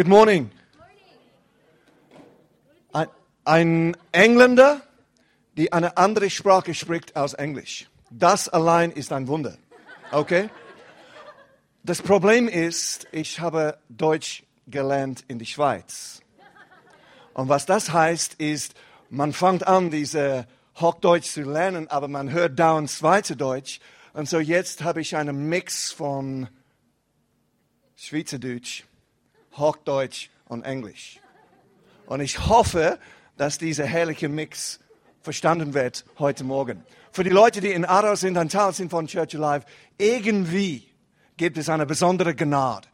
Good morning. Ein, Engländer, die eine andere Sprache spricht als Englisch. Das allein ist ein Wunder. Okay? Das Problem ist, ich habe Deutsch gelernt in die Schweiz. Und was das heißt, ist, man fängt an, diese Hochdeutsch zu lernen, aber man hört dauernd Schweizerdeutsch. Und so jetzt habe ich einen Mix von Schweizerdeutsch, Hochdeutsch und Englisch. Und ich hoffe, dass dieser herrliche Mix verstanden wird heute Morgen. Für die Leute, die in Aarau sind, ein Teil sind von Church Alive, irgendwie gibt es eine besondere Gnade,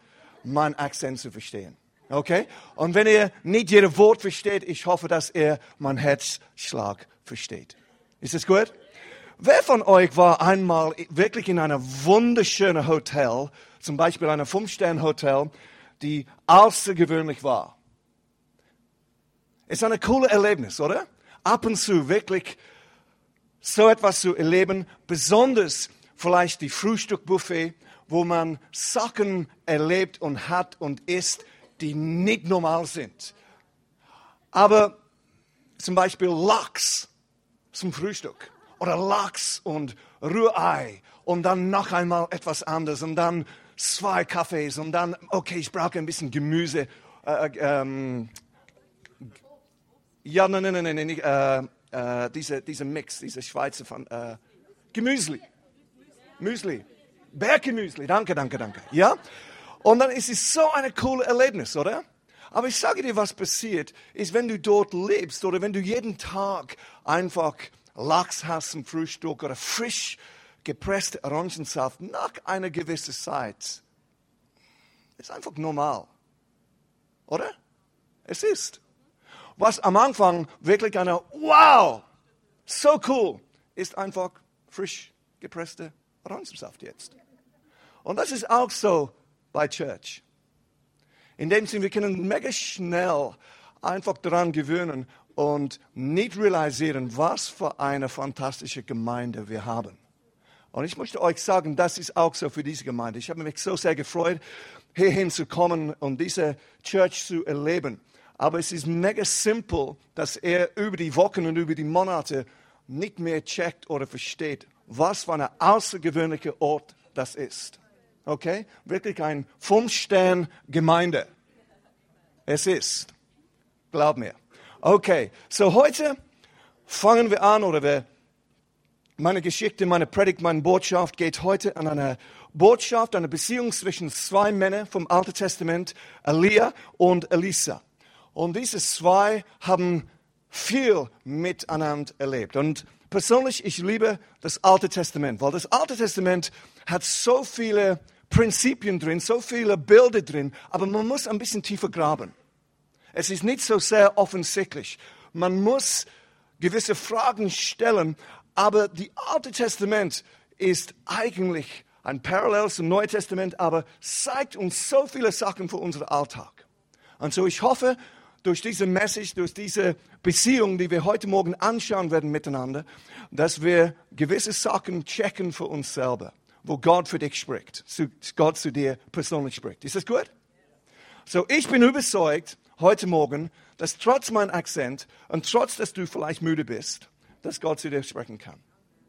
meinen Akzent zu verstehen. Okay? Und wenn ihr nicht jedes Wort versteht, ich hoffe, dass ihr meinen Herzschlag versteht. Ist das gut? Wer von euch war einmal wirklich in einem wunderschönen Hotel, zum Beispiel einem Fünf-Sterne-Hotel, die außergewöhnlich war? Ist ein cooles Erlebnis, oder? Ab und zu wirklich so etwas zu erleben, besonders vielleicht die Frühstückbuffet, wo man Sachen erlebt und hat und isst, die nicht normal sind. Aber zum Beispiel Lachs zum Frühstück oder Lachs und Rührei und dann noch einmal etwas anderes und dann zwei Kaffees und dann, okay, ich brauche ein bisschen Gemüse. Äh, ähm, ja, nein, nein, nein, nein, äh, äh, diese, diese Mix, diese Schweizer von äh, Gemüsli. Müsli. Berggemüsli, danke, danke, danke. Ja? Und dann ist es so ein cooles Erlebnis, oder? Aber ich sage dir, was passiert, ist, wenn du dort lebst oder wenn du jeden Tag einfach Lachs hast zum Frühstück oder frisch gepresste Orangensaft nach einer gewissen Zeit, ist einfach normal. Oder? Es ist. Was am Anfang wirklich eine Wow, so cool, ist einfach frisch gepresste Orangensaft jetzt. Und das ist auch so bei Church. In dem Sinne, wir können mega schnell einfach daran gewöhnen und nicht realisieren, was für eine fantastische Gemeinde wir haben. Und ich möchte euch sagen, das ist auch so für diese Gemeinde. Ich habe mich so sehr gefreut, hierhin zu kommen und diese Church zu erleben. Aber es ist mega simpel, dass er über die Wochen und über die Monate nicht mehr checkt oder versteht, was für ein außergewöhnlicher Ort das ist. Okay? Wirklich ein Fünf-Stern-Gemeinde. Es ist. Glaub mir. Okay, so heute fangen wir an, oder wir, meine Geschichte, meine Predigt, meine Botschaft geht heute an eine Botschaft, eine Beziehung zwischen zwei Männern vom Alten Testament, Elia und Elisa. Und diese zwei haben viel miteinander erlebt. Und persönlich, ich liebe das Alte Testament, weil das Alte Testament hat so viele Prinzipien drin, so viele Bilder drin, aber man muss ein bisschen tiefer graben. Es ist nicht so sehr offensichtlich. Man muss gewisse Fragen stellen, aber das Alte Testament ist eigentlich ein Parallel zum Neuen Testament, aber zeigt uns so viele Sachen für unseren Alltag. Und so ich hoffe, durch diese Message, durch diese Beziehung, die wir heute Morgen anschauen werden miteinander, dass wir gewisse Sachen checken für uns selber wo Gott für dich spricht, Gott zu dir persönlich spricht. Ist das gut? So, ich bin überzeugt heute Morgen, dass trotz meinem Akzent und trotz, dass du vielleicht müde bist, dass Gott zu dir sprechen kann.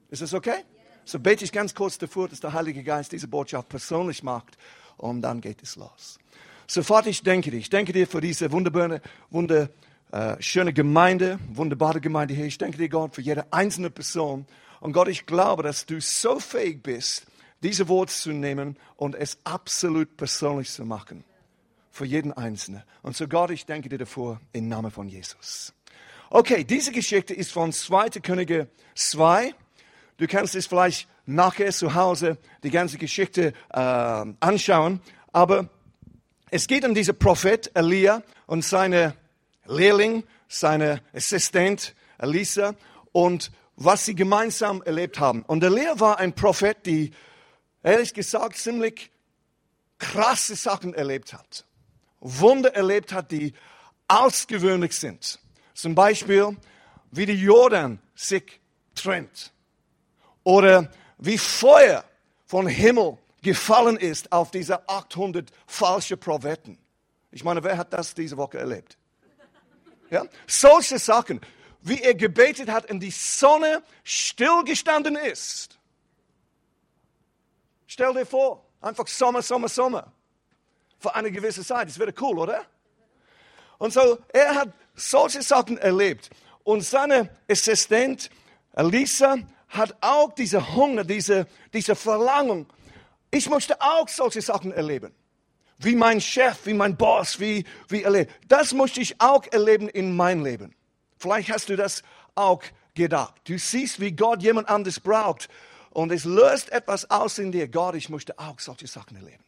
Ist das okay? So bete ich ganz kurz davor, dass der Heilige Geist diese Botschaft persönlich macht und dann geht es los. Sofort ich denke dir, ich denke dir für diese wunderbare, wunderschöne Gemeinde, wunderbare Gemeinde hier. Ich denke dir, Gott, für jede einzelne Person. Und Gott, ich glaube, dass du so fähig bist, diese Worte zu nehmen und es absolut persönlich zu machen. Für jeden Einzelnen. Und so Gott, ich danke dir davor im Namen von Jesus. Okay, diese Geschichte ist von 2. Könige 2. Du kannst es vielleicht nachher zu Hause die ganze Geschichte äh, anschauen. Aber es geht um diesen Prophet Elia und seine Lehrling, seine Assistent Elisa und was sie gemeinsam erlebt haben. Und Elia war ein Prophet, die ehrlich gesagt ziemlich krasse Sachen erlebt hat. Wunder erlebt hat, die ausgewöhnlich sind. Zum Beispiel, wie der Jordan sich trennt. Oder wie Feuer vom Himmel gefallen ist auf diese 800 falsche Propheten. Ich meine, wer hat das diese Woche erlebt? Ja? Solche Sachen, wie er gebetet hat und die Sonne stillgestanden ist. Stell dir vor, einfach Sommer, Sommer, Sommer. Für eine gewisse Zeit. Das wäre cool, oder? Und so, er hat solche Sachen erlebt. Und seine Assistent, Elisa, hat auch diese Hunger, diese, diese Verlangung. Ich möchte auch solche Sachen erleben. Wie mein Chef, wie mein Boss, wie, wie erleben. Das möchte ich auch erleben in mein Leben. Vielleicht hast du das auch gedacht. Du siehst, wie Gott jemand anderes braucht. Und es löst etwas aus in dir. Gott, ich möchte auch solche Sachen erleben.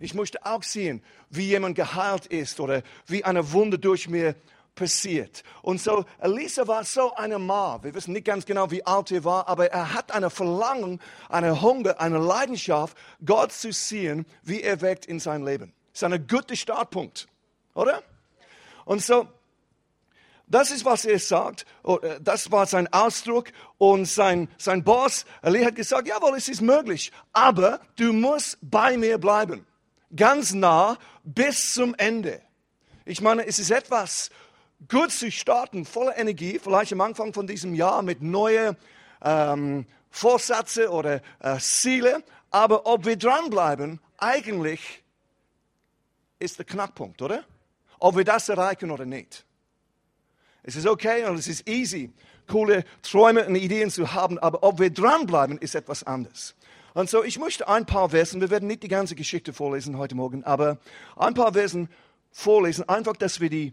Ich möchte auch sehen, wie jemand geheilt ist oder wie eine Wunde durch mir passiert. Und so, Elisa war so eine Ma. Wir wissen nicht ganz genau, wie alt er war, aber er hat eine Verlangen, eine Hunger, eine Leidenschaft, Gott zu sehen, wie er wirkt in sein Leben. Das ist ein guter Startpunkt, oder? Und so, das ist, was er sagt. Oh, äh, das war sein Ausdruck. Und sein, sein Boss, Ali, hat gesagt, jawohl, es ist möglich. Aber du musst bei mir bleiben. Ganz nah bis zum Ende. Ich meine, es ist etwas, gut zu starten, voller Energie, vielleicht am Anfang von diesem Jahr mit neuen ähm, Vorsätze oder äh, Ziele. Aber ob wir dranbleiben, eigentlich ist der Knackpunkt, oder? Ob wir das erreichen oder nicht. Es ist okay und es ist easy, coole Träume und Ideen zu haben, aber ob wir dranbleiben, ist etwas anderes. Und so, ich möchte ein paar Versen, wir werden nicht die ganze Geschichte vorlesen heute Morgen, aber ein paar Versen vorlesen, einfach, dass wir die,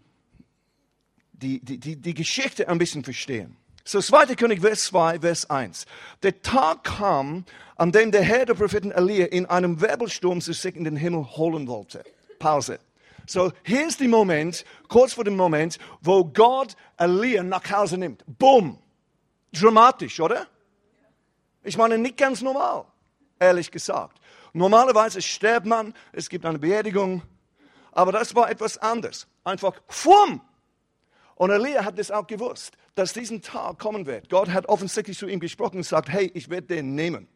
die, die, die, die Geschichte ein bisschen verstehen. So, 2. König, Vers 2, Vers 1. Der Tag kam, an dem der Herr der Propheten Elia in einem Wirbelsturm sich in den Himmel holen wollte. Pause. So, hier ist der Moment, kurz vor dem Moment, wo Gott Elia nach Hause nimmt. Boom. Dramatisch, oder? Ich meine, nicht ganz normal, ehrlich gesagt. Normalerweise stirbt man, es gibt eine Beerdigung, aber das war etwas anderes. Einfach, fumm. Und Elia hat das auch gewusst, dass diesen Tag kommen wird. Gott hat offensichtlich zu ihm gesprochen und sagt, hey, ich werde den nehmen.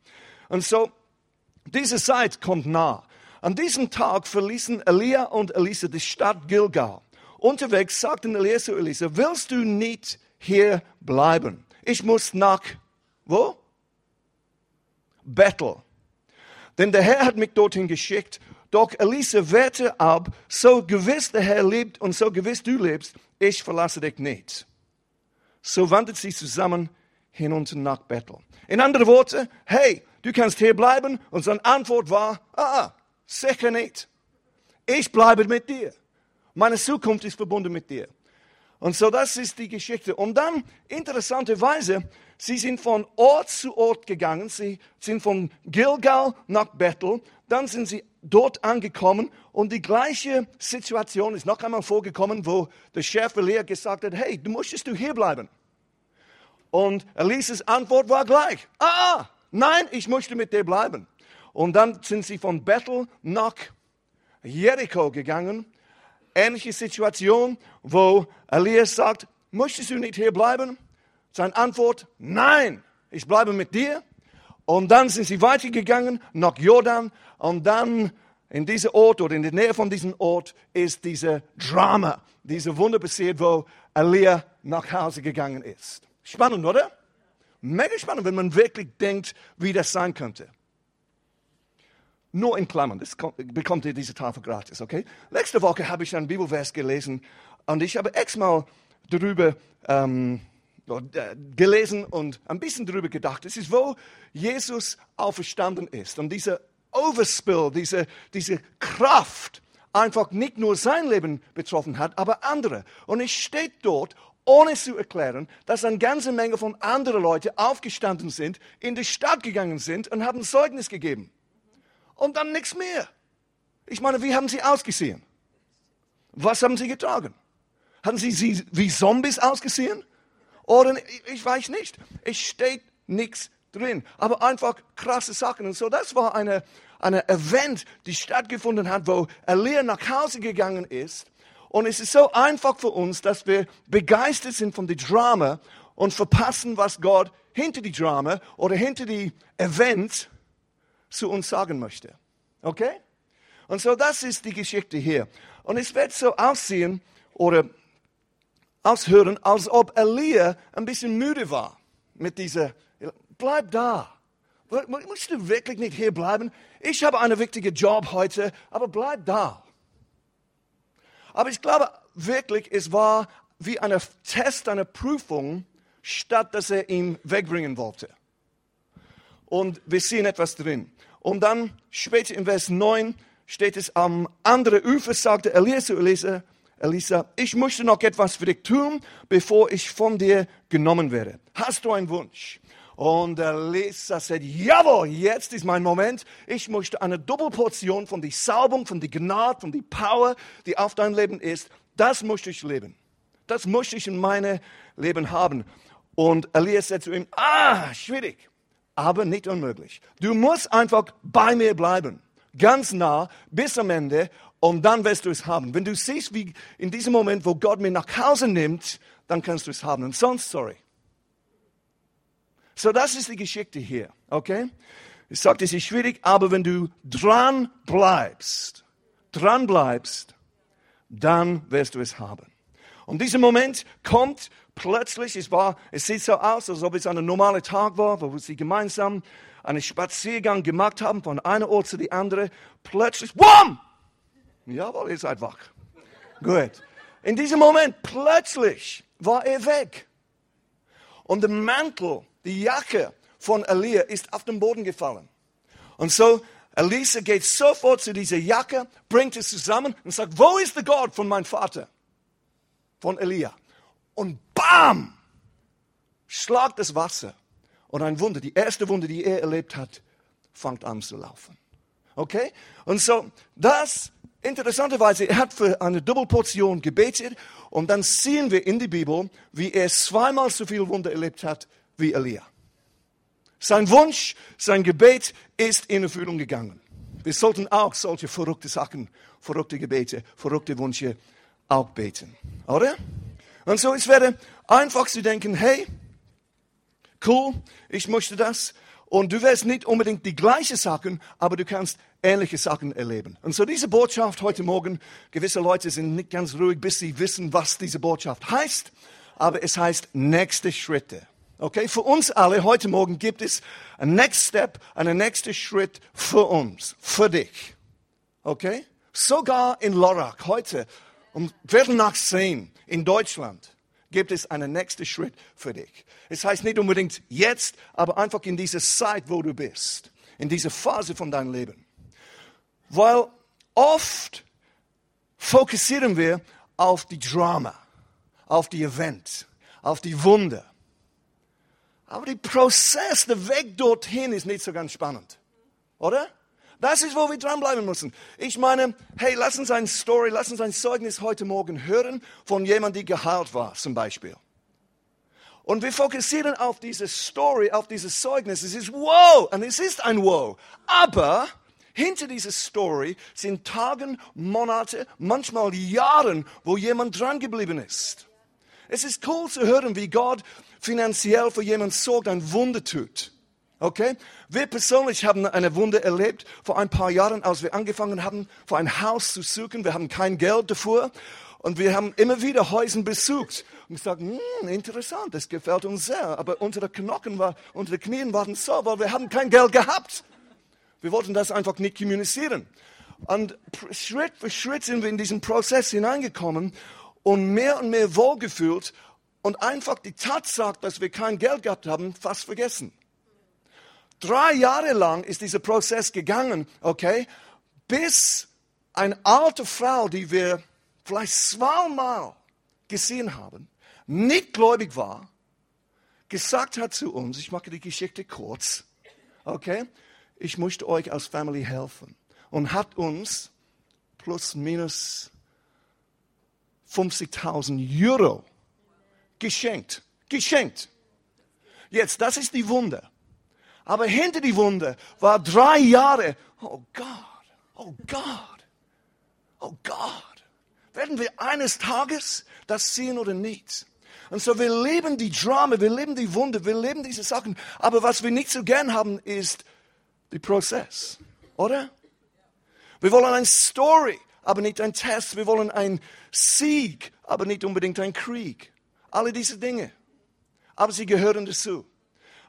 Und so, diese Zeit kommt nah. An diesem Tag verließen Elia und Elisa die Stadt Gilgal. Unterwegs sagten Elia zu Elisa, willst du nicht hier bleiben? Ich muss nach, wo? Bethel. Denn der Herr hat mich dorthin geschickt. Doch Elisa wehrte ab, so gewiss der Herr lebt und so gewiss du lebst, ich verlasse dich nicht. So wandert sie zusammen hinunter nach Bethel. In anderen Worten, hey, du kannst hier bleiben. Und seine Antwort war, ah, Sicher nicht. Ich bleibe mit dir. Meine Zukunft ist verbunden mit dir. Und so, das ist die Geschichte. Und dann, interessanterweise, sie sind von Ort zu Ort gegangen. Sie sind von Gilgal nach Bethel. Dann sind sie dort angekommen. Und die gleiche Situation ist noch einmal vorgekommen, wo der Chef Elia gesagt hat, hey, du möchtest du hier bleiben. Und Elisas Antwort war gleich, ah, nein, ich möchte mit dir bleiben. Und dann sind sie von Bethel nach Jericho gegangen. Ähnliche Situation, wo Elias sagt, möchtest du nicht hier bleiben? Seine Antwort, nein, ich bleibe mit dir. Und dann sind sie weitergegangen nach Jordan und dann in diesem Ort oder in der Nähe von diesem Ort ist diese Drama, diese Wunder passiert, wo Elia nach Hause gegangen ist. Spannend, oder? Mega spannend, wenn man wirklich denkt, wie das sein könnte. Nur in Klammern, das bekommt ihr diese Tafel gratis, okay? Letzte Woche habe ich einen Bibelvers gelesen und ich habe extra darüber ähm, äh, gelesen und ein bisschen darüber gedacht. Es ist, wo Jesus auferstanden ist und dieser Overspill, diese, diese Kraft einfach nicht nur sein Leben betroffen hat, aber andere. Und es steht dort, ohne zu erklären, dass eine ganze Menge von anderen Leuten aufgestanden sind, in die Stadt gegangen sind und haben Zeugnis gegeben und dann nichts mehr. Ich meine, wie haben sie ausgesehen? Was haben sie getragen? Haben sie wie Zombies ausgesehen? Oder ich weiß nicht. Es steht nichts drin. Aber einfach krasse Sachen. Und so, das war eine, eine Event, die stattgefunden hat, wo Elia nach Hause gegangen ist. Und es ist so einfach für uns, dass wir begeistert sind von dem Drama und verpassen, was Gott hinter die Drama oder hinter die Events zu uns sagen möchte. Okay? Und so, das ist die Geschichte hier. Und es wird so aussehen oder aushören, als ob Elia ein bisschen müde war mit dieser, bleib da. Musst du wirklich nicht hier bleiben? Ich habe einen wichtigen Job heute, aber bleib da. Aber ich glaube wirklich, es war wie ein Test, eine Prüfung, statt dass er ihn wegbringen wollte. Und wir sehen etwas drin. Und dann später in Vers 9 steht es, am anderen Ufer sagte Elia zu Elisa, Elisa, ich möchte noch etwas für dich tun, bevor ich von dir genommen werde. Hast du einen Wunsch? Und Elisa sagt, jawohl, jetzt ist mein Moment. Ich möchte eine Doppelportion von der Salbung, von der Gnade, von der Power, die auf dein Leben ist. Das möchte ich leben. Das möchte ich in meinem Leben haben. Und Elias sagt zu ihm, ah, schwierig, aber nicht unmöglich. Du musst einfach bei mir bleiben, ganz nah bis am Ende und dann wirst du es haben. Wenn du siehst, wie in diesem Moment, wo Gott mich nach Hause nimmt, dann kannst du es haben. Und sonst, sorry. So, das ist die Geschichte hier, okay? Ich sagte, es ist schwierig, aber wenn du dran bleibst, dran bleibst, dann wirst du es haben. Und dieser Moment kommt plötzlich, es, war, es sieht so aus, als ob es ein normaler Tag war, wo sie gemeinsam einen Spaziergang gemacht haben von einer Ort zu die andere. Plötzlich, WAM! Jawohl, ihr seid wach. Gut. In diesem Moment, plötzlich war er weg. Und der Mantel, die Jacke von Elia ist auf den Boden gefallen. Und so, Elisa geht sofort zu dieser Jacke, bringt es zusammen und sagt, wo ist der Gott von meinem Vater? Von Elia. Und bam! Schlagt das Wasser. Und ein Wunder, die erste Wunder, die er erlebt hat, fängt an zu laufen. Okay? Und so, das Interessanterweise, er hat für eine Doppelportion gebetet und dann sehen wir in der Bibel, wie er zweimal so viel Wunder erlebt hat wie Elia. Sein Wunsch, sein Gebet ist in Erfüllung gegangen. Wir sollten auch solche verrückte Sachen, verrückte Gebete, verrückte Wünsche auch beten. Oder? Und so, es wäre einfach zu denken, hey, cool, ich möchte das. Und du wirst nicht unbedingt die gleiche Sachen, aber du kannst ähnliche Sachen erleben. Und so diese Botschaft heute Morgen, gewisse Leute sind nicht ganz ruhig, bis sie wissen, was diese Botschaft heißt, aber es heißt nächste Schritte. Okay, für uns alle heute Morgen gibt es ein Next Step, einen nächsten Schritt für uns, für dich. Okay? Sogar in Lorak heute um Viertel nach zehn in Deutschland gibt es einen nächsten Schritt für dich. Es heißt nicht unbedingt jetzt, aber einfach in dieser Zeit, wo du bist, in dieser Phase von deinem Leben. Weil oft fokussieren wir auf die Drama, auf die Event, auf die Wunder. Aber der Prozess, der Weg dorthin ist nicht so ganz spannend. Oder? Das ist, wo wir dranbleiben müssen. Ich meine, hey, lass uns eine Story, lass uns ein Zeugnis heute Morgen hören von jemandem, der geheilt war, zum Beispiel. Und wir fokussieren auf diese Story, auf dieses Zeugnis. Es ist wow, und es ist ein wow. Aber hinter dieser Story sind Tage, Monate, manchmal Jahre, wo jemand dran geblieben ist. Es ist cool zu hören, wie Gott finanziell für jemanden sorgt, ein Wunder tut. Okay? Wir persönlich haben eine Wunder erlebt vor ein paar Jahren, als wir angefangen haben, für ein Haus zu suchen. Wir haben kein Geld dafür. Und wir haben immer wieder Häuser besucht und gesagt, hm, interessant, das gefällt uns sehr. Aber unsere Knochen war, unsere Knien waren so, weil wir haben kein Geld gehabt. Wir wollten das einfach nicht kommunizieren. Und Schritt für Schritt sind wir in diesen Prozess hineingekommen und mehr und mehr wohlgefühlt und einfach die Tatsache, dass wir kein Geld gehabt haben, fast vergessen. Drei Jahre lang ist dieser Prozess gegangen, okay, bis eine alte Frau, die wir vielleicht zweimal gesehen haben, nicht gläubig war, gesagt hat zu uns, ich mache die Geschichte kurz, okay, ich möchte euch als Family helfen. Und hat uns plus minus 50.000 Euro geschenkt. Geschenkt. Jetzt, das ist die Wunder. Aber hinter die Wunder war drei Jahre, oh Gott, oh Gott, oh Gott. Werden wir eines Tages das sehen oder nicht? Und so, wir leben die Drama, wir leben die Wunder, wir leben diese Sachen. Aber was wir nicht so gern haben, ist der Prozess. Oder? Wir wollen eine Story aber nicht ein Test. Wir wollen einen Sieg, aber nicht unbedingt einen Krieg. Alle diese Dinge. Aber sie gehören dazu.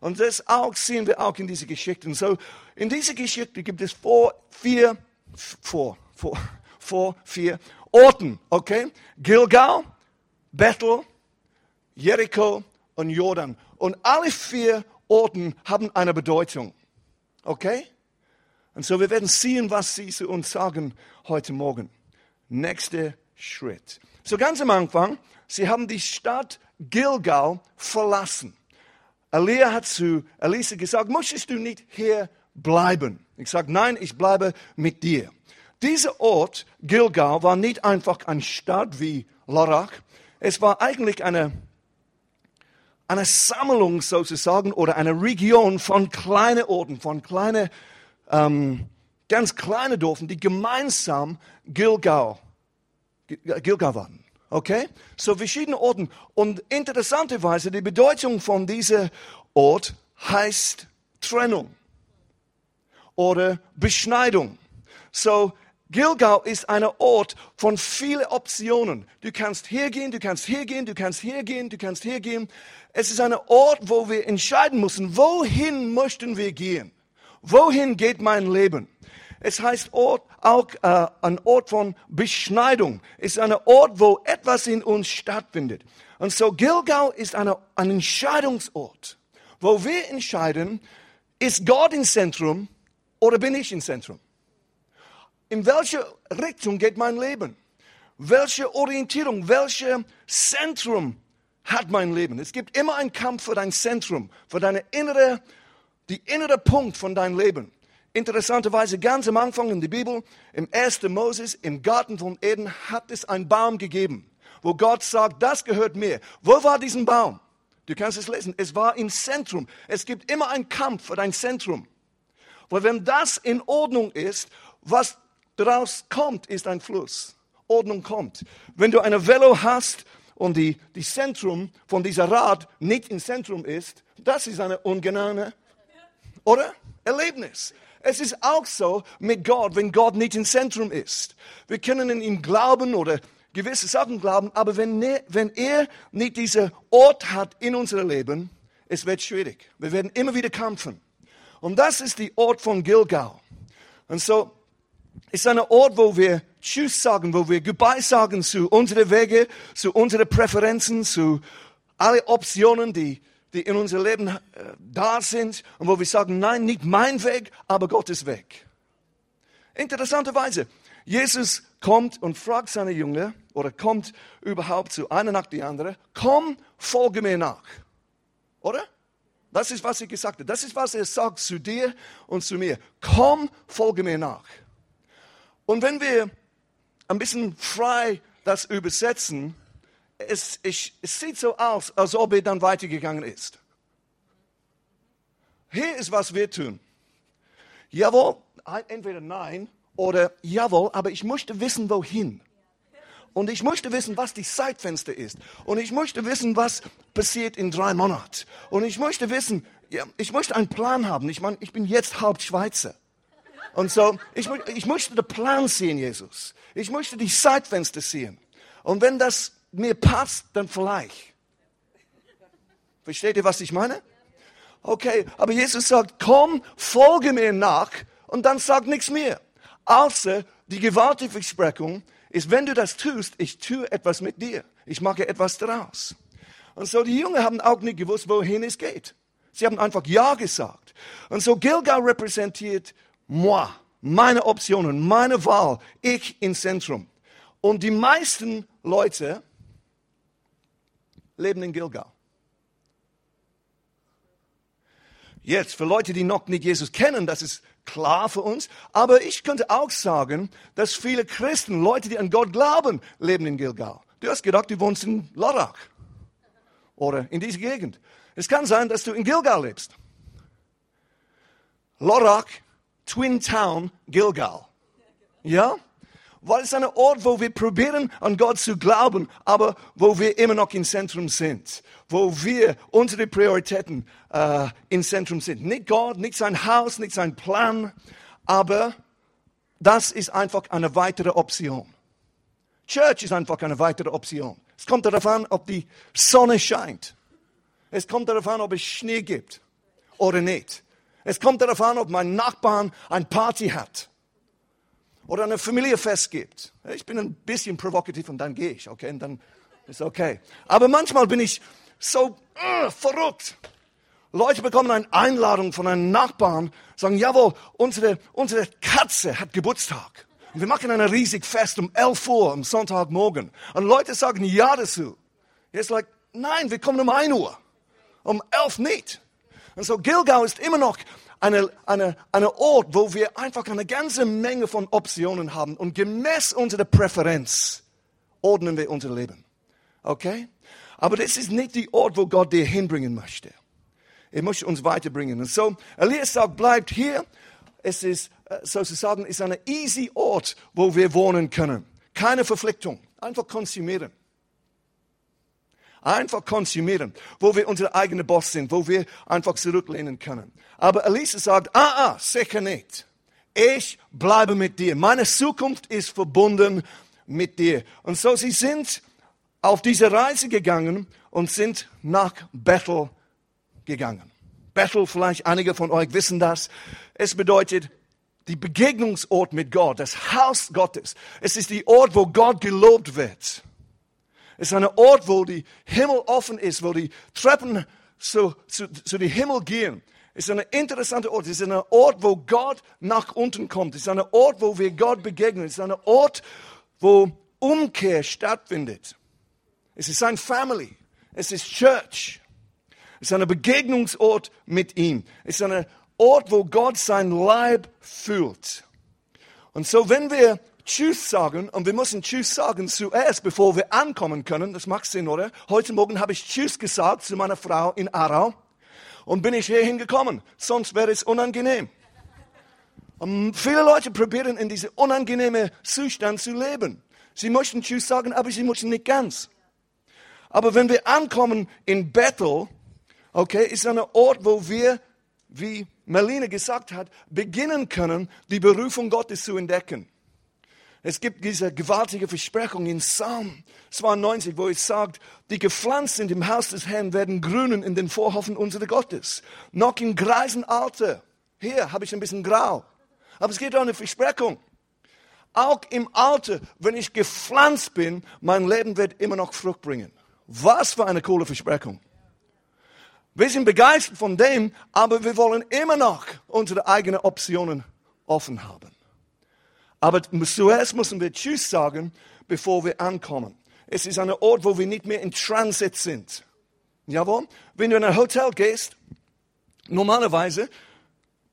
Und das auch sehen wir auch in dieser Geschichte. Und so, in dieser Geschichte gibt es vor vier, vor, vor, vor vier Orten, okay? Gilgal, Bethel, Jericho und Jordan. Und alle vier Orten haben eine Bedeutung, okay? Und so, wir werden sehen, was sie zu uns sagen heute Morgen. Nächster Schritt. So ganz am Anfang, sie haben die Stadt Gilgal verlassen. Elia hat zu Elisa gesagt, möchtest du nicht hier bleiben? Ich sage, nein, ich bleibe mit dir. Dieser Ort, Gilgal, war nicht einfach eine Stadt wie Larak. Es war eigentlich eine, eine Sammlung sozusagen oder eine Region von kleinen Orten, von kleinen, ähm, ganz kleinen Dörfern, die gemeinsam Gilgal, Gilgal waren. Okay? So verschiedene Orten. Und interessanterweise, die Bedeutung von diesem Ort heißt Trennung oder Beschneidung. So, Gilgal ist ein Ort von vielen Optionen. Du kannst hier gehen, du kannst hier gehen, du kannst hier gehen, du kannst hier gehen. Es ist ein Ort, wo wir entscheiden müssen, wohin möchten wir gehen? Wohin geht mein Leben? Es heißt Ort, auch äh, ein Ort von Beschneidung. Es ist ein Ort, wo etwas in uns stattfindet. Und so Gilgal ist eine, ein Entscheidungsort, wo wir entscheiden, ist Gott im Zentrum oder bin ich im Zentrum? In welche Richtung geht mein Leben? Welche Orientierung, welches Zentrum hat mein Leben? Es gibt immer einen Kampf für dein Zentrum, für deine innere, die innere Punkt von deinem Leben. Interessanterweise ganz am Anfang in der Bibel, im 1. Moses, im Garten von Eden, hat es einen Baum gegeben, wo Gott sagt, das gehört mir. Wo war diesen Baum? Du kannst es lesen. Es war im Zentrum. Es gibt immer einen Kampf für dein Zentrum. Weil wenn das in Ordnung ist, was daraus kommt, ist ein Fluss. Ordnung kommt. Wenn du eine Velo hast und die, die Zentrum von dieser Rad nicht im Zentrum ist, das ist eine ungenannte, oder? Erlebnis. Es ist auch so mit Gott, wenn Gott nicht im Zentrum ist. Wir können in ihn glauben oder gewisse Sachen glauben, aber wenn, ne, wenn er nicht diesen Ort hat in unserem Leben, es wird schwierig. Wir werden immer wieder kämpfen. Und das ist der Ort von Gilgal. Und so ist ein Ort, wo wir Tschüss sagen, wo wir Goodbye sagen zu unseren Wege, zu unseren Präferenzen, zu alle Optionen, die die in unserem Leben äh, da sind und wo wir sagen, nein, nicht mein Weg, aber Gottes Weg. Interessanterweise, Jesus kommt und fragt seine Jünger oder kommt überhaupt zu einer nach die andere, komm, folge mir nach. Oder? Das ist, was er gesagt hat. Das ist, was er sagt zu dir und zu mir. Komm, folge mir nach. Und wenn wir ein bisschen frei das übersetzen, es, es, es sieht so aus, als ob er dann weitergegangen ist. Hier ist, was wir tun. Jawohl, entweder nein oder jawohl, aber ich möchte wissen, wohin. Und ich möchte wissen, was die Zeitfenster ist. Und ich möchte wissen, was passiert in drei Monaten. Und ich möchte wissen, ja, ich möchte einen Plan haben. Ich meine, ich bin jetzt Hauptschweizer. Und so, ich, ich möchte den Plan sehen, Jesus. Ich möchte die Zeitfenster sehen. Und wenn das mir passt, dann vielleicht. Versteht ihr, was ich meine? Okay, aber Jesus sagt, komm, folge mir nach und dann sag nichts mehr. Außer die gewaltige Versprechung ist, wenn du das tust, ich tue etwas mit dir. Ich mache etwas daraus. Und so die Jünger haben auch nicht gewusst, wohin es geht. Sie haben einfach Ja gesagt. Und so Gilgal repräsentiert moi, meine Optionen, meine Wahl, ich im Zentrum. Und die meisten Leute leben in Gilgal. Jetzt, für Leute, die noch nicht Jesus kennen, das ist klar für uns. Aber ich könnte auch sagen, dass viele Christen, Leute, die an Gott glauben, leben in Gilgal. Du hast gedacht, du wohnst in Larak oder in dieser Gegend. Es kann sein, dass du in Gilgal lebst. Lorak, Twin Town, Gilgal. Ja? weil es ein Ort, wo wir probieren, an Gott zu glauben, aber wo wir immer noch im Zentrum sind, wo wir unsere Prioritäten äh, im Zentrum sind. Nicht Gott, nicht sein Haus, nicht sein Plan, aber das ist einfach eine weitere Option. Church ist einfach eine weitere Option. Es kommt darauf an, ob die Sonne scheint. Es kommt darauf an, ob es Schnee gibt oder nicht. Es kommt darauf an, ob mein Nachbarn ein Party hat oder eine Familienfest gibt. Ich bin ein bisschen provokativ und dann gehe ich, okay? Und dann ist okay. Aber manchmal bin ich so uh, verrückt. Leute bekommen eine Einladung von einem Nachbarn, sagen, jawohl, unsere, unsere Katze hat Geburtstag. Und wir machen ein riesig Fest um 11 Uhr am Sonntagmorgen. Und Leute sagen ja dazu. Jetzt like, nein, wir kommen um 1 Uhr. Um 11 nicht. Und so Gilgau ist immer noch eine, eine, eine Ort, wo wir einfach eine ganze Menge von Optionen haben. Und gemäß unserer Präferenz ordnen wir unser Leben. Okay? Aber das ist nicht die Ort, wo Gott dir hinbringen möchte. Er möchte uns weiterbringen. Und so, Elias sagt, bleibt hier. Es ist äh, sozusagen ist ein easy Ort, wo wir wohnen können. Keine Verpflichtung. Einfach konsumieren. Einfach konsumieren, wo wir unser eigener Boss sind, wo wir einfach zurücklehnen können. Aber Elisa sagt, ah, ah, sicher nicht. Ich bleibe mit dir. Meine Zukunft ist verbunden mit dir. Und so sie sind auf diese Reise gegangen und sind nach Bethel gegangen. Bethel, vielleicht einige von euch wissen das. Es bedeutet die Begegnungsort mit Gott, das Haus Gottes. Es ist die Ort, wo Gott gelobt wird. Ist ein Ort, wo die Himmel offen ist, wo die Treppen zu, zu, zu den Himmel gehen. Es ist ein interessanter Ort. Es ist ein Ort, wo Gott nach unten kommt. Es ist ein Ort, wo wir Gott begegnen. Es ist ein Ort, wo Umkehr stattfindet. Es ist ein Family. Es ist Church. Es ist ein Begegnungsort mit ihm. Es ist ein Ort, wo Gott sein Leib fühlt. Und so, wenn wir Tschüss sagen, und wir müssen Tschüss sagen zuerst, bevor wir ankommen können, das macht Sinn, oder? Heute Morgen habe ich Tschüss gesagt zu meiner Frau in Aarau und bin ich hierhin gekommen. Sonst wäre es unangenehm. Und viele Leute probieren in diesem unangenehmen Zustand zu leben. Sie möchten Tschüss sagen, aber sie möchten nicht ganz. Aber wenn wir ankommen in Bethel, okay, ist ein Ort, wo wir, wie Melina gesagt hat, beginnen können, die Berufung Gottes zu entdecken. Es gibt diese gewaltige Versprechung in Psalm 92, wo es sagt, die gepflanzt sind im Haus des Herrn, werden grünen in den Vorhofen unseres Gottes. Noch im greisen Alter. Hier habe ich ein bisschen grau. Aber es geht auch eine Versprechung. Auch im Alter, wenn ich gepflanzt bin, mein Leben wird immer noch Frucht bringen. Was für eine coole Versprechung. Wir sind begeistert von dem, aber wir wollen immer noch unsere eigenen Optionen offen haben. Aber zuerst müssen wir Tschüss sagen, bevor wir ankommen. Es ist ein Ort, wo wir nicht mehr in Transit sind. Jawohl? Wenn du in ein Hotel gehst, normalerweise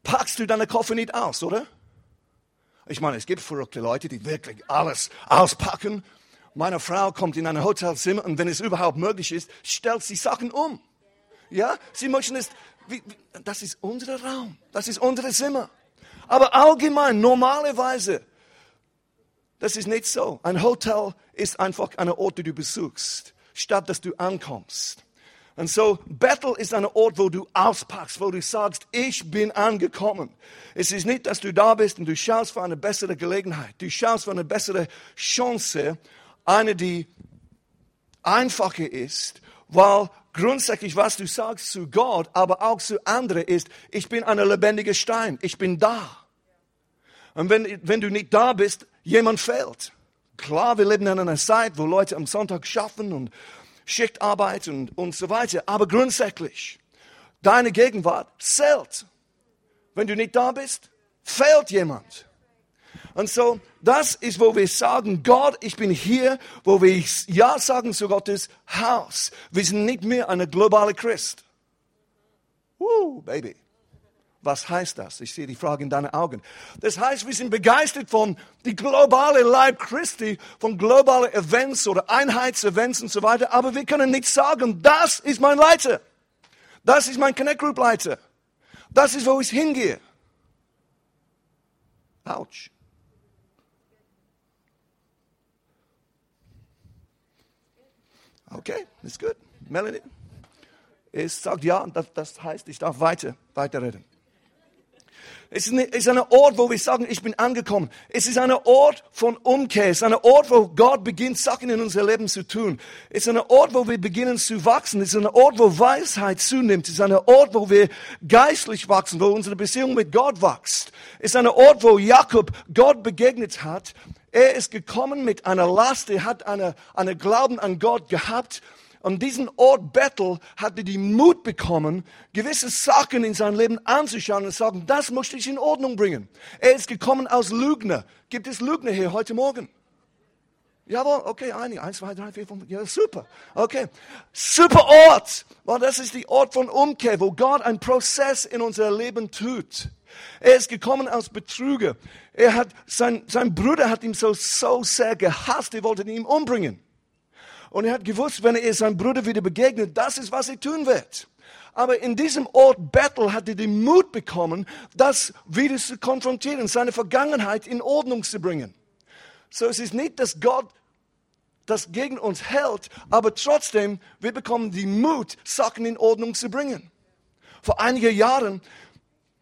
packst du deine Koffer nicht aus, oder? Ich meine, es gibt verrückte Leute, die wirklich alles auspacken meine Frau kommt in ein Hotelzimmer und wenn es überhaupt möglich ist, stellt sie Sachen um. Ja, sie möchten es, wie, das ist unser Raum, das ist unser Zimmer. Aber allgemein, normalerweise, das ist nicht so. Ein Hotel ist einfach ein Ort, den du besuchst, statt dass du ankommst. Und so, Bethel ist ein Ort, wo du auspackst, wo du sagst, ich bin angekommen. Es ist nicht, dass du da bist und du schaust für eine bessere Gelegenheit. Du schaust für eine bessere Chance, eine, die einfacher ist, weil grundsätzlich, was du sagst zu Gott, aber auch zu anderen ist, ich bin ein lebendiger Stein, ich bin da. Und wenn, wenn du nicht da bist, jemand fehlt. Klar, wir leben in einer Zeit, wo Leute am Sonntag schaffen und Schichtarbeit und, und so weiter, aber grundsätzlich, deine Gegenwart zählt. Wenn du nicht da bist, fehlt jemand. Und so, das ist, wo wir sagen, Gott, ich bin hier, wo wir Ja sagen zu Gottes Haus. Wir sind nicht mehr eine globale Christ. Woo, Baby. Was heißt das? Ich sehe die Frage in deinen Augen. Das heißt, wir sind begeistert von die globale Leib Christi, von globalen Events oder Einheitsevents und so weiter, aber wir können nicht sagen, das ist mein Leiter. Das ist mein Connect Group Leiter. Das ist, wo ich hingehe. Autsch. Okay, ist gut. Melanie. Es sagt ja, das, das heißt, ich darf weiter, weiterreden. Es ist ein Ort, wo wir sagen, ich bin angekommen. Es ist ein Ort von Umkehr. Es ist ein Ort, wo Gott beginnt, Sachen in unser Leben zu tun. Es ist ein Ort, wo wir beginnen zu wachsen. Es ist ein Ort, wo Weisheit zunimmt. Es ist ein Ort, wo wir geistlich wachsen, wo unsere Beziehung mit Gott wächst. Es ist ein Ort, wo Jakob Gott begegnet hat. Er ist gekommen mit einer Last. Er hat eine, eine Glauben an Gott gehabt an diesen Ort Bethel hatte die Mut bekommen, gewisse Sachen in sein Leben anzuschauen und zu sagen, das möchte ich in Ordnung bringen. Er ist gekommen aus Lügner. Gibt es Lügner hier heute Morgen? Jawohl, okay, einige. Eins, zwei, drei, vier, fünf. Ja, super. Okay. Super Ort. Well, das ist die Ort von Umkehr, wo Gott einen Prozess in unser Leben tut. Er ist gekommen als Betrüger. Er hat, sein, sein Bruder hat ihn so, so sehr gehasst, er wollte ihn umbringen. Und er hat gewusst, wenn er seinem Bruder wieder begegnet, das ist, was er tun wird. Aber in diesem Ort Bethel hat er den Mut bekommen, das wieder zu konfrontieren, seine Vergangenheit in Ordnung zu bringen. So es ist nicht, dass Gott das gegen uns hält, aber trotzdem, wir bekommen den Mut, Sachen in Ordnung zu bringen. Vor einigen Jahren,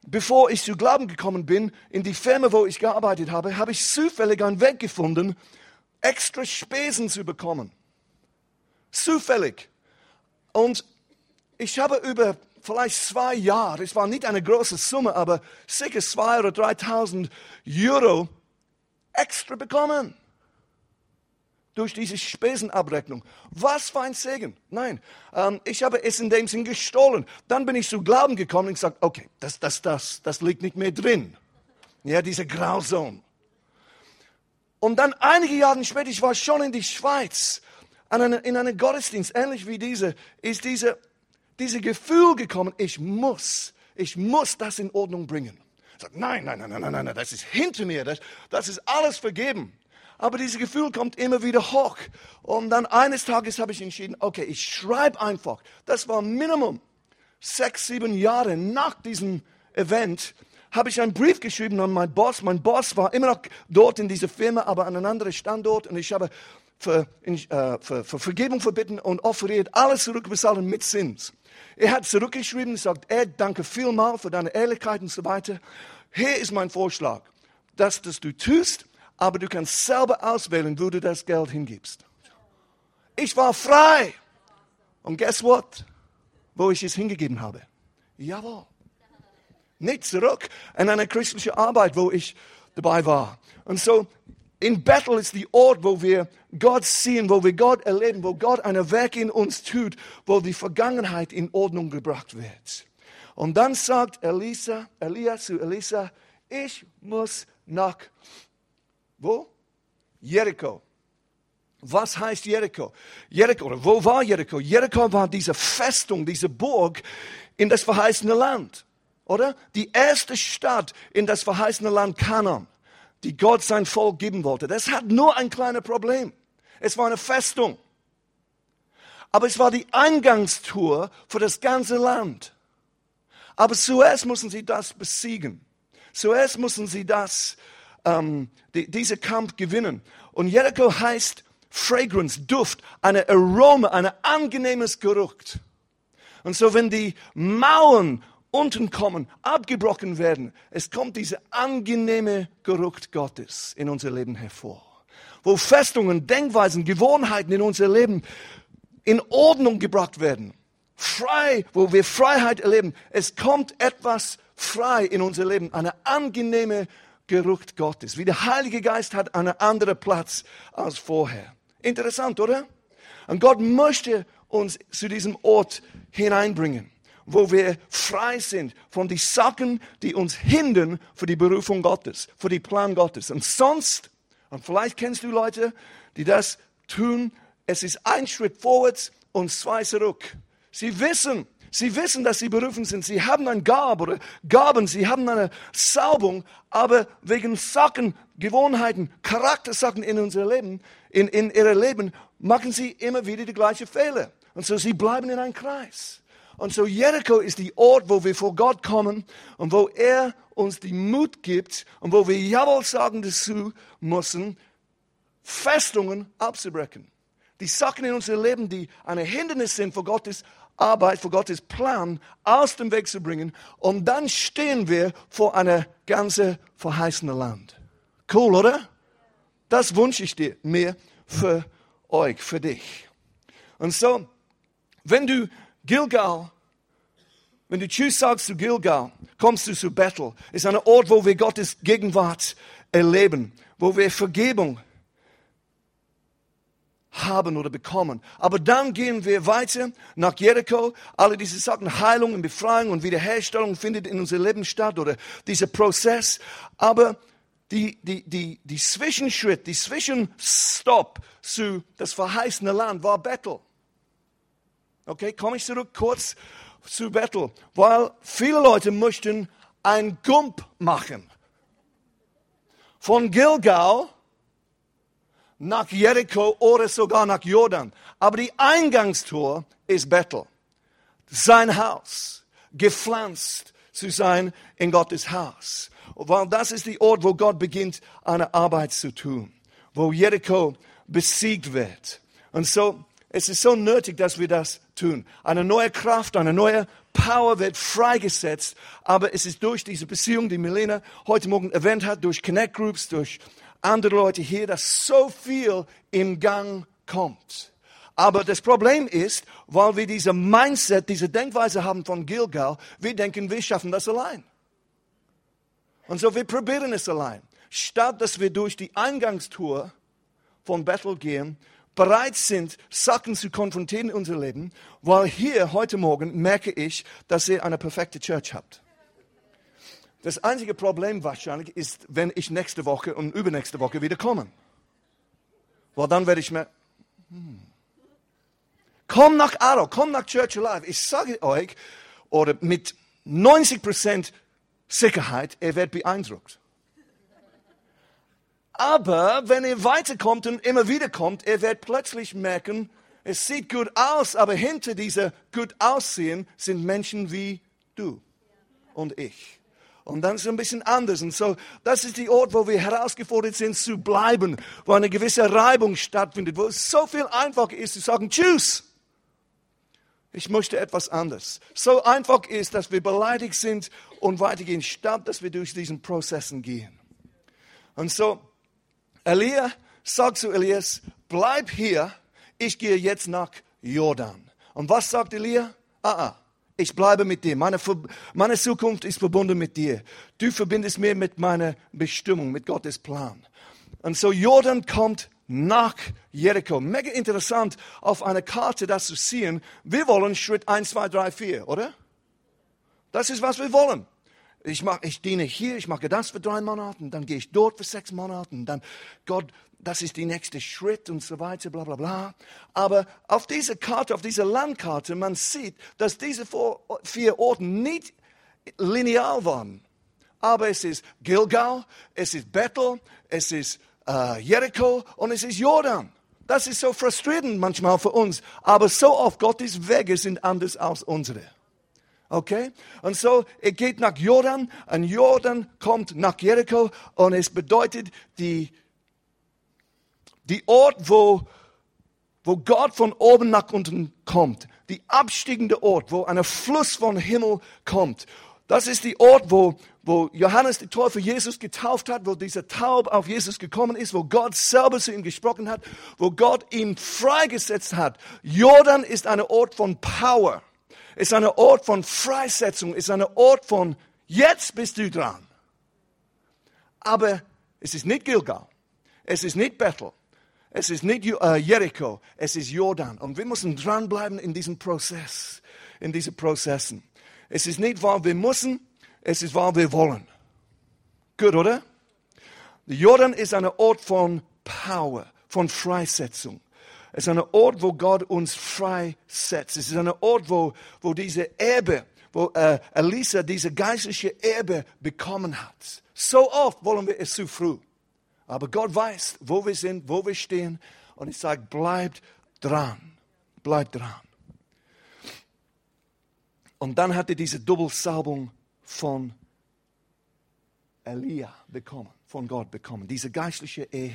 bevor ich zu Glauben gekommen bin, in die Firma, wo ich gearbeitet habe, habe ich zufällig einen Weg gefunden, extra Spesen zu bekommen zufällig. Und ich habe über vielleicht zwei Jahre, es war nicht eine große Summe, aber sicher zwei oder 3.000 Euro extra bekommen. Durch diese Spesenabrechnung. Was für ein Segen. Nein, ähm, ich habe es in dem Sinn gestohlen. Dann bin ich zu Glauben gekommen und gesagt, okay, das, das, das, das liegt nicht mehr drin. Ja, diese Grauzone. Und dann einige Jahre später, ich war schon in die Schweiz in einen Gottesdienst, ähnlich wie diese, ist diese, diese Gefühl gekommen, ich muss, ich muss das in Ordnung bringen. Sagt, nein, nein, nein, nein, nein, nein, das ist hinter mir, das, das ist alles vergeben. Aber dieses Gefühl kommt immer wieder hoch. Und dann eines Tages habe ich entschieden, okay, ich schreibe einfach. Das war Minimum sechs, sieben Jahre nach diesem Event habe ich einen Brief geschrieben an meinen Boss. Mein Boss war immer noch dort in dieser Firma, aber an einem anderen Standort. Und ich habe für, äh, für, für Vergebung verbitten und offeriert alles zurückbezahlen mit Zins. Er hat zurückgeschrieben und sagt, Ed, danke vielmal für deine Ehrlichkeit und so weiter. Hier ist mein Vorschlag, dass das du tust, aber du kannst selber auswählen, wo du das Geld hingibst. Ich war frei. Und guess what? Wo ich es hingegeben habe. Jawohl. Nicht zurück in eine christliche Arbeit, wo ich dabei war. Und so, in Bethel ist die Ort, wo wir Gott sehen, wo wir Gott erleben, wo Gott eine Werk in uns tut, wo die Vergangenheit in Ordnung gebracht wird. Und dann sagt Elisa, Elia zu Elisa, ich muss nach, wo? Jericho. Was heißt Jericho? Jericho, oder wo war Jericho? Jericho war diese Festung, diese Burg in das verheißene Land, oder? Die erste Stadt in das verheißene Land Kanan die Gott sein Volk geben wollte. Das hat nur ein kleines Problem. Es war eine Festung. Aber es war die Eingangstour für das ganze Land. Aber zuerst mussten sie das besiegen. Zuerst mussten sie das, ähm, die, diese Kampf gewinnen. Und Jericho heißt Fragrance, Duft, eine Aroma, ein angenehmes Geruch. Und so, wenn die Mauern unten kommen, abgebrochen werden. Es kommt dieser angenehme Geruch Gottes in unser Leben hervor. Wo Festungen, Denkweisen, Gewohnheiten in unser Leben in Ordnung gebracht werden. Frei, wo wir Freiheit erleben. Es kommt etwas frei in unser Leben. Eine angenehme Geruch Gottes. Wie der Heilige Geist hat einen anderen Platz als vorher. Interessant, oder? Und Gott möchte uns zu diesem Ort hineinbringen wo wir frei sind von den Sachen, die uns hindern für die Berufung Gottes, für den Plan Gottes. Und sonst, und vielleicht kennst du Leute, die das tun, es ist ein Schritt vorwärts und zwei zurück. Sie wissen, sie wissen, dass sie berufen sind. Sie haben ein Gab oder Gaben, sie haben eine Saubung, aber wegen Sachen, Gewohnheiten, Charaktersachen in unser Leben, in, in ihrem Leben, machen sie immer wieder die gleichen Fehler. Und so sie bleiben in einem Kreis. Und so Jericho ist die Ort, wo wir vor Gott kommen und wo er uns die Mut gibt und wo wir Jawohl sagen dazu müssen, Festungen abzubrechen. Die Sachen in unserem Leben, die eine Hindernis sind vor Gottes, Arbeit, vor Gottes Plan aus dem Weg zu bringen. Und dann stehen wir vor einer ganze verheißene Land. Cool, oder? Das wünsche ich dir, mir für euch, für dich. Und so, wenn du Gilgal, wenn du Tschüss sagst zu Gilgal, kommst du zu Bethel. Ist ein Ort, wo wir Gottes Gegenwart erleben, wo wir Vergebung haben oder bekommen. Aber dann gehen wir weiter nach Jericho. Alle diese Sachen, Heilung und Befreiung und Wiederherstellung findet in unserem Leben statt oder dieser Prozess. Aber die, die, die, die Zwischenschritt, die Zwischenstopp zu das verheißene Land war Bethel. Okay, komme ich zurück kurz zu Bethel, weil viele Leute möchten ein Gump machen. Von Gilgal nach Jericho oder sogar nach Jordan. Aber die Eingangstor ist Bethel. Sein Haus, gepflanzt zu sein in Gottes Haus. Weil das ist der Ort, wo Gott beginnt, eine Arbeit zu tun. Wo Jericho besiegt wird. Und so, es ist so nötig, dass wir das tun. Eine neue Kraft, eine neue Power wird freigesetzt. Aber es ist durch diese Beziehung, die Melina heute Morgen erwähnt hat, durch Connect Groups, durch andere Leute hier, dass so viel im Gang kommt. Aber das Problem ist, weil wir diese Mindset, diese Denkweise haben von Gilgal, wir denken, wir schaffen das allein. Und so wir probieren es allein. Statt dass wir durch die Eingangstour von Bethel gehen, bereit sind, Sachen zu konfrontieren in unser Leben, weil hier heute Morgen merke ich, dass ihr eine perfekte Church habt. Das einzige Problem wahrscheinlich ist, wenn ich nächste Woche und übernächste Woche wieder komme. Weil dann werde ich mir, hm. komm nach Arrow, komm nach Church Alive. Ich sage euch, oder mit 90% Sicherheit, er wird beeindruckt. Aber wenn er weiterkommt und immer wieder kommt, er wird plötzlich merken, es sieht gut aus, aber hinter dieser gut aussehen sind Menschen wie du und ich. Und dann ist es ein bisschen anders. Und so, das ist die Ort, wo wir herausgefordert sind zu bleiben, wo eine gewisse Reibung stattfindet, wo es so viel einfacher ist zu sagen, tschüss. Ich möchte etwas anderes. So einfach ist, dass wir beleidigt sind und weitergehen, statt dass wir durch diesen Prozessen gehen. Und so, Elia sagt zu Elias, bleib hier, ich gehe jetzt nach Jordan. Und was sagt Elia? Ah, ah, ich bleibe mit dir. Meine, meine Zukunft ist verbunden mit dir. Du verbindest mir mit meiner Bestimmung, mit Gottes Plan. Und so Jordan kommt nach Jericho. Mega interessant, auf einer Karte das zu sehen. Wir wollen Schritt 1, 2, 3, 4, oder? Das ist, was wir wollen. Ich, mach, ich diene hier, ich mache das für drei Monate, dann gehe ich dort für sechs Monate, dann Gott das ist der nächste Schritt und so weiter, bla bla bla. Aber auf dieser Karte, auf dieser Landkarte, man sieht, dass diese vier Orte nicht lineal waren. Aber es ist Gilgal, es ist Bethel, es ist äh, Jericho und es ist Jordan. Das ist so frustrierend manchmal für uns. Aber so oft Gottes Wege sind anders als unsere. Okay? Und so, er geht nach Jordan, und Jordan kommt nach Jericho und es bedeutet, die die Ort, wo, wo Gott von oben nach unten kommt. Die abstiegende Ort, wo ein Fluss von Himmel kommt. Das ist die Ort, wo, wo Johannes die Täufer Jesus getauft hat, wo dieser Taub auf Jesus gekommen ist, wo Gott selber zu ihm gesprochen hat, wo Gott ihn freigesetzt hat. Jordan ist ein Ort von Power, ist ein Ort von Freisetzung, ist ein Ort von jetzt bist du dran. Aber es ist nicht Gilgal, es ist nicht Bethel, es ist nicht äh, Jericho, es ist Jordan. Und wir müssen dranbleiben in diesem Prozess, in diesen Prozessen. Es ist nicht, weil wir müssen, es ist, weil wir wollen. Gut, oder? Jordan ist ein Ort von Power, von Freisetzung. Es ist ein Ort, wo Gott uns freisetzt. Es ist ein Ort, wo, wo diese Erbe, wo äh, Elisa diese geistliche Erbe bekommen hat. So oft wollen wir es zu früh. Aber Gott weiß, wo wir sind, wo wir stehen. Und ich sage, bleibt dran. Bleibt dran. Und dann hat er diese Doppelsalbung von Elia bekommen, von Gott bekommen. Diese geistliche e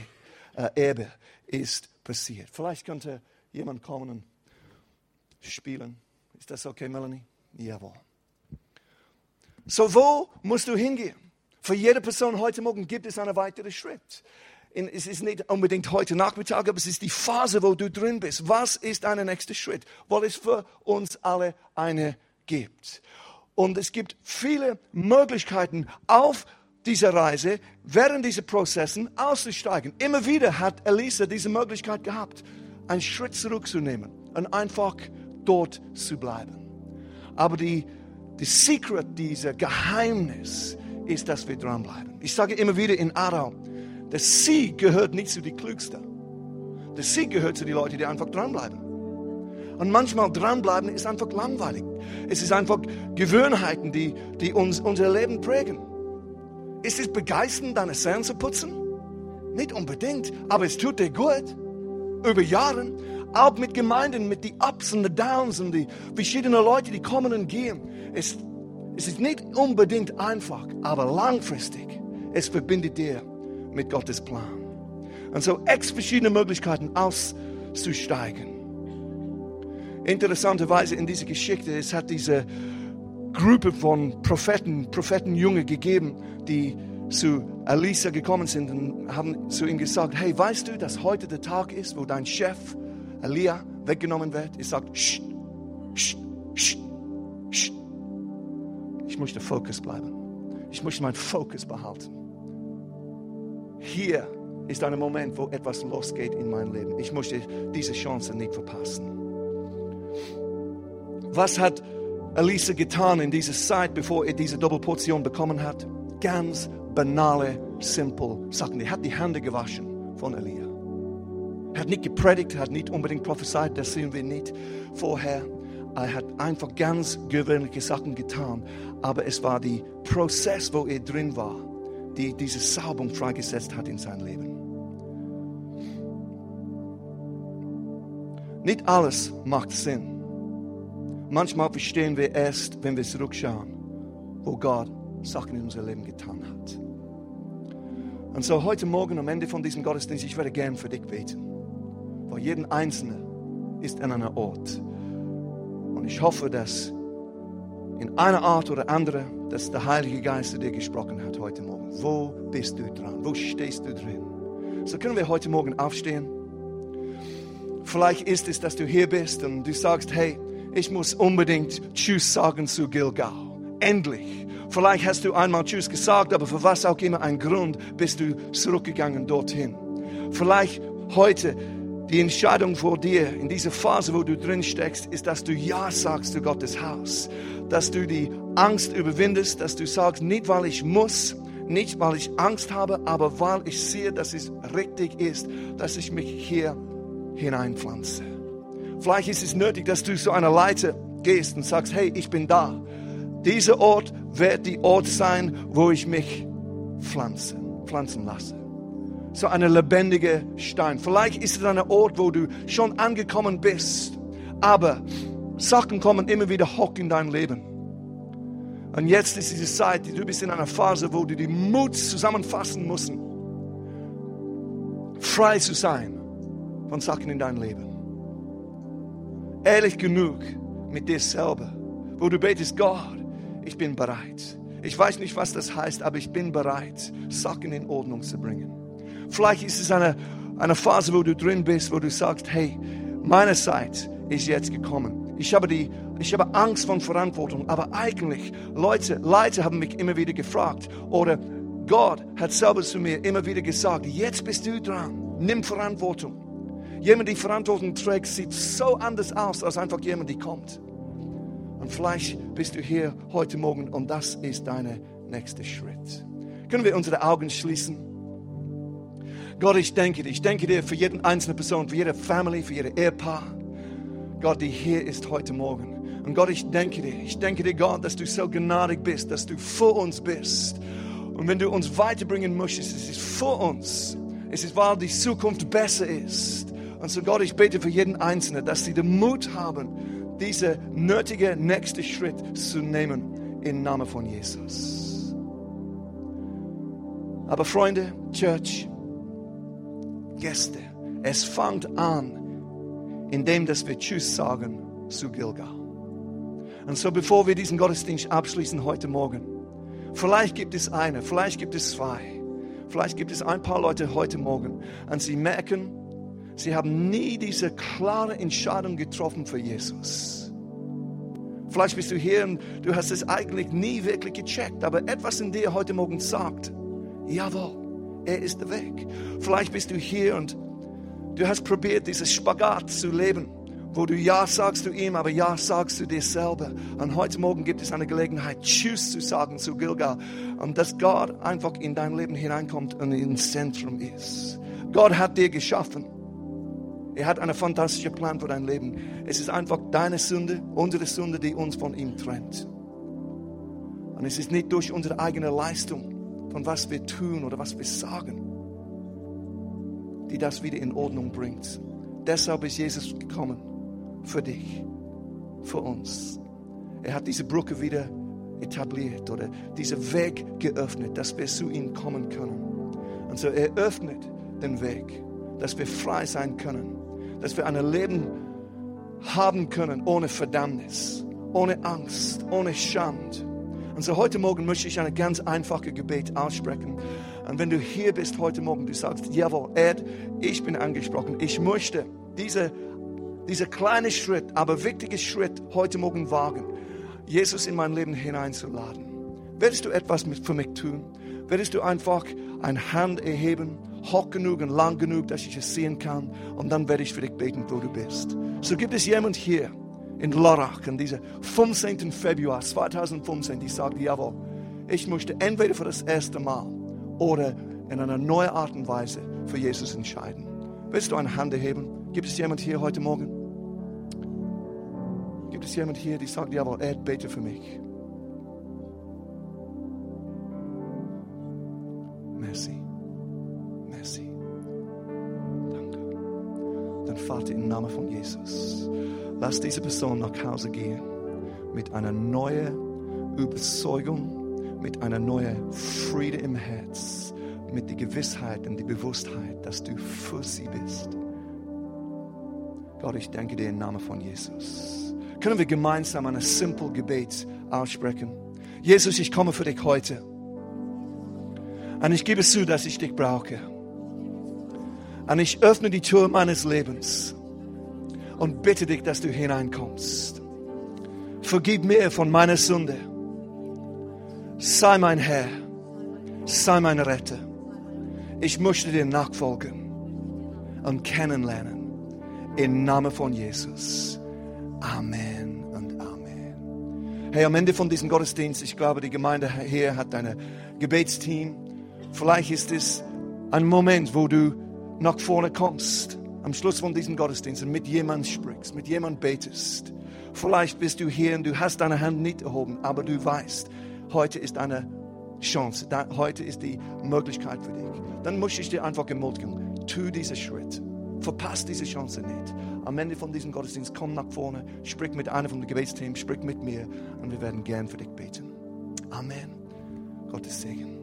Erbe ist passiert. Vielleicht könnte jemand kommen und spielen. Ist das okay, Melanie? Jawohl. So, wo musst du hingehen? Für jede Person heute Morgen gibt es einen weiteren Schritt. Es ist nicht unbedingt heute Nachmittag, aber es ist die Phase, wo du drin bist. Was ist dein nächster Schritt? Weil es für uns alle eine gibt. Und es gibt viele Möglichkeiten auf dieser Reise, während dieser Prozessen auszusteigen. Immer wieder hat Elisa diese Möglichkeit gehabt, einen Schritt zurückzunehmen und einfach dort zu bleiben. Aber die, die Secret, dieser Geheimnis ist, dass wir dranbleiben. Ich sage immer wieder in Aarau, der Sieg gehört nicht zu den Klügsten. Der Sieg gehört zu den Leuten, die einfach dranbleiben. Und manchmal dranbleiben ist einfach langweilig. Es ist einfach Gewohnheiten, die, die uns unser Leben prägen. Ist es begeisternd, deine Zähne zu putzen? Nicht unbedingt, aber es tut dir gut. Über Jahre. Auch mit Gemeinden, mit den Ups und den Downs und die verschiedenen Leute, die kommen und gehen. Es, es ist nicht unbedingt einfach, aber langfristig. Es verbindet dir mit Gottes Plan. Und so x verschiedene Möglichkeiten auszusteigen. Interessanterweise in dieser Geschichte, es hat diese Gruppe von Propheten, Prophetenjunge gegeben, die zu Elisa gekommen sind und haben zu ihm gesagt, hey, weißt du, dass heute der Tag ist, wo dein Chef Elia weggenommen wird? Ich sage, Sch, Sch, Sch, Sch. Ich möchte Fokus bleiben. Ich möchte meinen Fokus behalten. Hier ist ein Moment, wo etwas losgeht in mein Leben. Ich möchte diese Chance nicht verpassen. Was hat Elisa getan in dieser Zeit, bevor er diese Doppelportion bekommen hat? Ganz banale, simple Sachen. Er hat die Hände gewaschen von Elia. Er hat nicht gepredigt, hat nicht unbedingt prophezeit, das sehen wir nicht vorher. Er hat einfach ganz gewöhnliche Sachen getan. Aber es war der Prozess, wo er drin war, die diese Salbung freigesetzt hat in sein Leben. Nicht alles macht Sinn. Manchmal verstehen wir erst, wenn wir zurückschauen, wo Gott Sachen in unser Leben getan hat. Und so heute Morgen am Ende von diesem Gottesdienst, ich werde gern für dich beten. Weil jeden Einzelnen ist an einem Ort. Und ich hoffe, dass in einer Art oder andere, dass der Heilige Geist dir gesprochen hat heute Morgen. Wo bist du dran? Wo stehst du drin? So können wir heute Morgen aufstehen. Vielleicht ist es, dass du hier bist und du sagst, hey, ich muss unbedingt Tschüss sagen zu Gilgal. Endlich. Vielleicht hast du einmal Tschüss gesagt, aber für was auch immer ein Grund bist du zurückgegangen dorthin. Vielleicht heute die Entscheidung vor dir in dieser Phase, wo du drin steckst, ist, dass du Ja sagst zu Gottes Haus. Dass du die Angst überwindest, dass du sagst, nicht weil ich muss, nicht weil ich Angst habe, aber weil ich sehe, dass es richtig ist, dass ich mich hier hineinpflanze. Vielleicht ist es nötig, dass du zu einer Leiter gehst und sagst, hey, ich bin da. Dieser Ort wird die Ort sein, wo ich mich pflanze, pflanzen lasse. So eine lebendige Stein. Vielleicht ist es ein Ort, wo du schon angekommen bist, aber Sachen kommen immer wieder hoch in dein Leben. Und jetzt ist diese Zeit, du bist in einer Phase, wo du die Mut zusammenfassen musst, frei zu sein von Sachen in deinem Leben ehrlich genug mit dir selber, wo du betest, Gott, ich bin bereit. Ich weiß nicht, was das heißt, aber ich bin bereit, Sachen in Ordnung zu bringen. Vielleicht ist es eine, eine Phase, wo du drin bist, wo du sagst, hey, meine Zeit ist jetzt gekommen. Ich habe, die, ich habe Angst von Verantwortung, aber eigentlich, Leute, Leute haben mich immer wieder gefragt oder Gott hat selber zu mir immer wieder gesagt, jetzt bist du dran, nimm Verantwortung. Jemand, der Verantwortung trägt, sieht so anders aus als einfach jemand, der kommt. Und vielleicht bist du hier heute Morgen und das ist dein nächster Schritt. Können wir unsere Augen schließen? Gott, ich danke dir. Ich danke dir für jeden einzelne Person, für jede Family, für jede Ehepaar. Gott, die hier ist heute Morgen. Und Gott, ich danke dir. Ich danke dir, Gott, dass du so gnadig bist, dass du vor uns bist. Und wenn du uns weiterbringen möchtest, es ist vor uns. Es ist, weil die Zukunft besser ist. Und so Gott, ich bete für jeden Einzelnen, dass sie den Mut haben, diese nötige nächste Schritt zu nehmen im Namen von Jesus. Aber Freunde, Church, Gäste, es fängt an, indem dass wir Tschüss sagen zu Gilgal. Und so bevor wir diesen Gottesdienst abschließen heute Morgen, vielleicht gibt es eine, vielleicht gibt es zwei, vielleicht gibt es ein paar Leute heute Morgen und sie merken, sie haben nie diese klare Entscheidung getroffen für Jesus. Vielleicht bist du hier und du hast es eigentlich nie wirklich gecheckt, aber etwas in dir heute Morgen sagt, jawohl, er ist der Weg. Vielleicht bist du hier und du hast probiert, dieses Spagat zu leben wo du Ja sagst zu ihm, aber Ja sagst zu dir selber. Und heute Morgen gibt es eine Gelegenheit, Tschüss zu sagen zu Gilgal. Und dass Gott einfach in dein Leben hineinkommt und ins Zentrum ist. Gott hat dir geschaffen. Er hat einen fantastischen Plan für dein Leben. Es ist einfach deine Sünde, unsere Sünde, die uns von ihm trennt. Und es ist nicht durch unsere eigene Leistung, von was wir tun oder was wir sagen, die das wieder in Ordnung bringt. Deshalb ist Jesus gekommen für dich, für uns. Er hat diese Brücke wieder etabliert oder diesen Weg geöffnet, dass wir zu ihm kommen können. Und so er öffnet den Weg, dass wir frei sein können, dass wir ein Leben haben können ohne Verdammnis, ohne Angst, ohne Schand. Und so heute Morgen möchte ich ein ganz einfaches Gebet aussprechen. Und wenn du hier bist heute Morgen, du sagst, jawohl, Ed, ich bin angesprochen. Ich möchte diese dieser kleine Schritt, aber wichtige Schritt heute Morgen wagen, Jesus in mein Leben hineinzuladen. Würdest du etwas für mich tun? Würdest du einfach eine Hand erheben, hoch genug und lang genug, dass ich es sehen kann? Und dann werde ich für dich beten, wo du bist. So gibt es jemand hier in Lorach, an diesem 15. Februar 2015, die sagt, jawohl, ich möchte entweder für das erste Mal oder in einer neuen Art und Weise für Jesus entscheiden. Willst du eine Hand erheben? Gibt es jemand hier heute Morgen? Gibt es jemand hier, der sagt, jawohl, Ed, bete für mich? Dann Vater, im Namen von Jesus, lass diese Person nach Hause gehen mit einer neuen Überzeugung, mit einer neuen Friede im Herz, mit der Gewissheit und der Bewusstheit, dass du für sie bist. Gott, ich danke dir im Namen von Jesus können wir gemeinsam ein simple Gebet aussprechen. Jesus, ich komme für dich heute. Und ich gebe zu, dass ich dich brauche. Und ich öffne die Tür meines Lebens und bitte dich, dass du hineinkommst. Vergib mir von meiner Sünde. Sei mein Herr. Sei mein Retter. Ich möchte dir nachfolgen und kennenlernen. Im Namen von Jesus. Amen und Amen. Hey, am Ende von diesem Gottesdienst, ich glaube, die Gemeinde hier hat ein Gebetsteam. Vielleicht ist es ein Moment, wo du nach vorne kommst, am Schluss von diesem Gottesdienst und mit jemandem sprichst, mit jemandem betest. Vielleicht bist du hier und du hast deine Hand nicht erhoben, aber du weißt, heute ist eine Chance, heute ist die Möglichkeit für dich. Dann muss ich dir einfach ermutigen, tu diesen Schritt. Verpasst diese Chance nicht. Am Ende von diesem Gottesdienst komm nach vorne, sprich mit einem von dem Gebetsteam, sprich mit mir und wir werden gern für dich beten. Amen. Gottes Segen.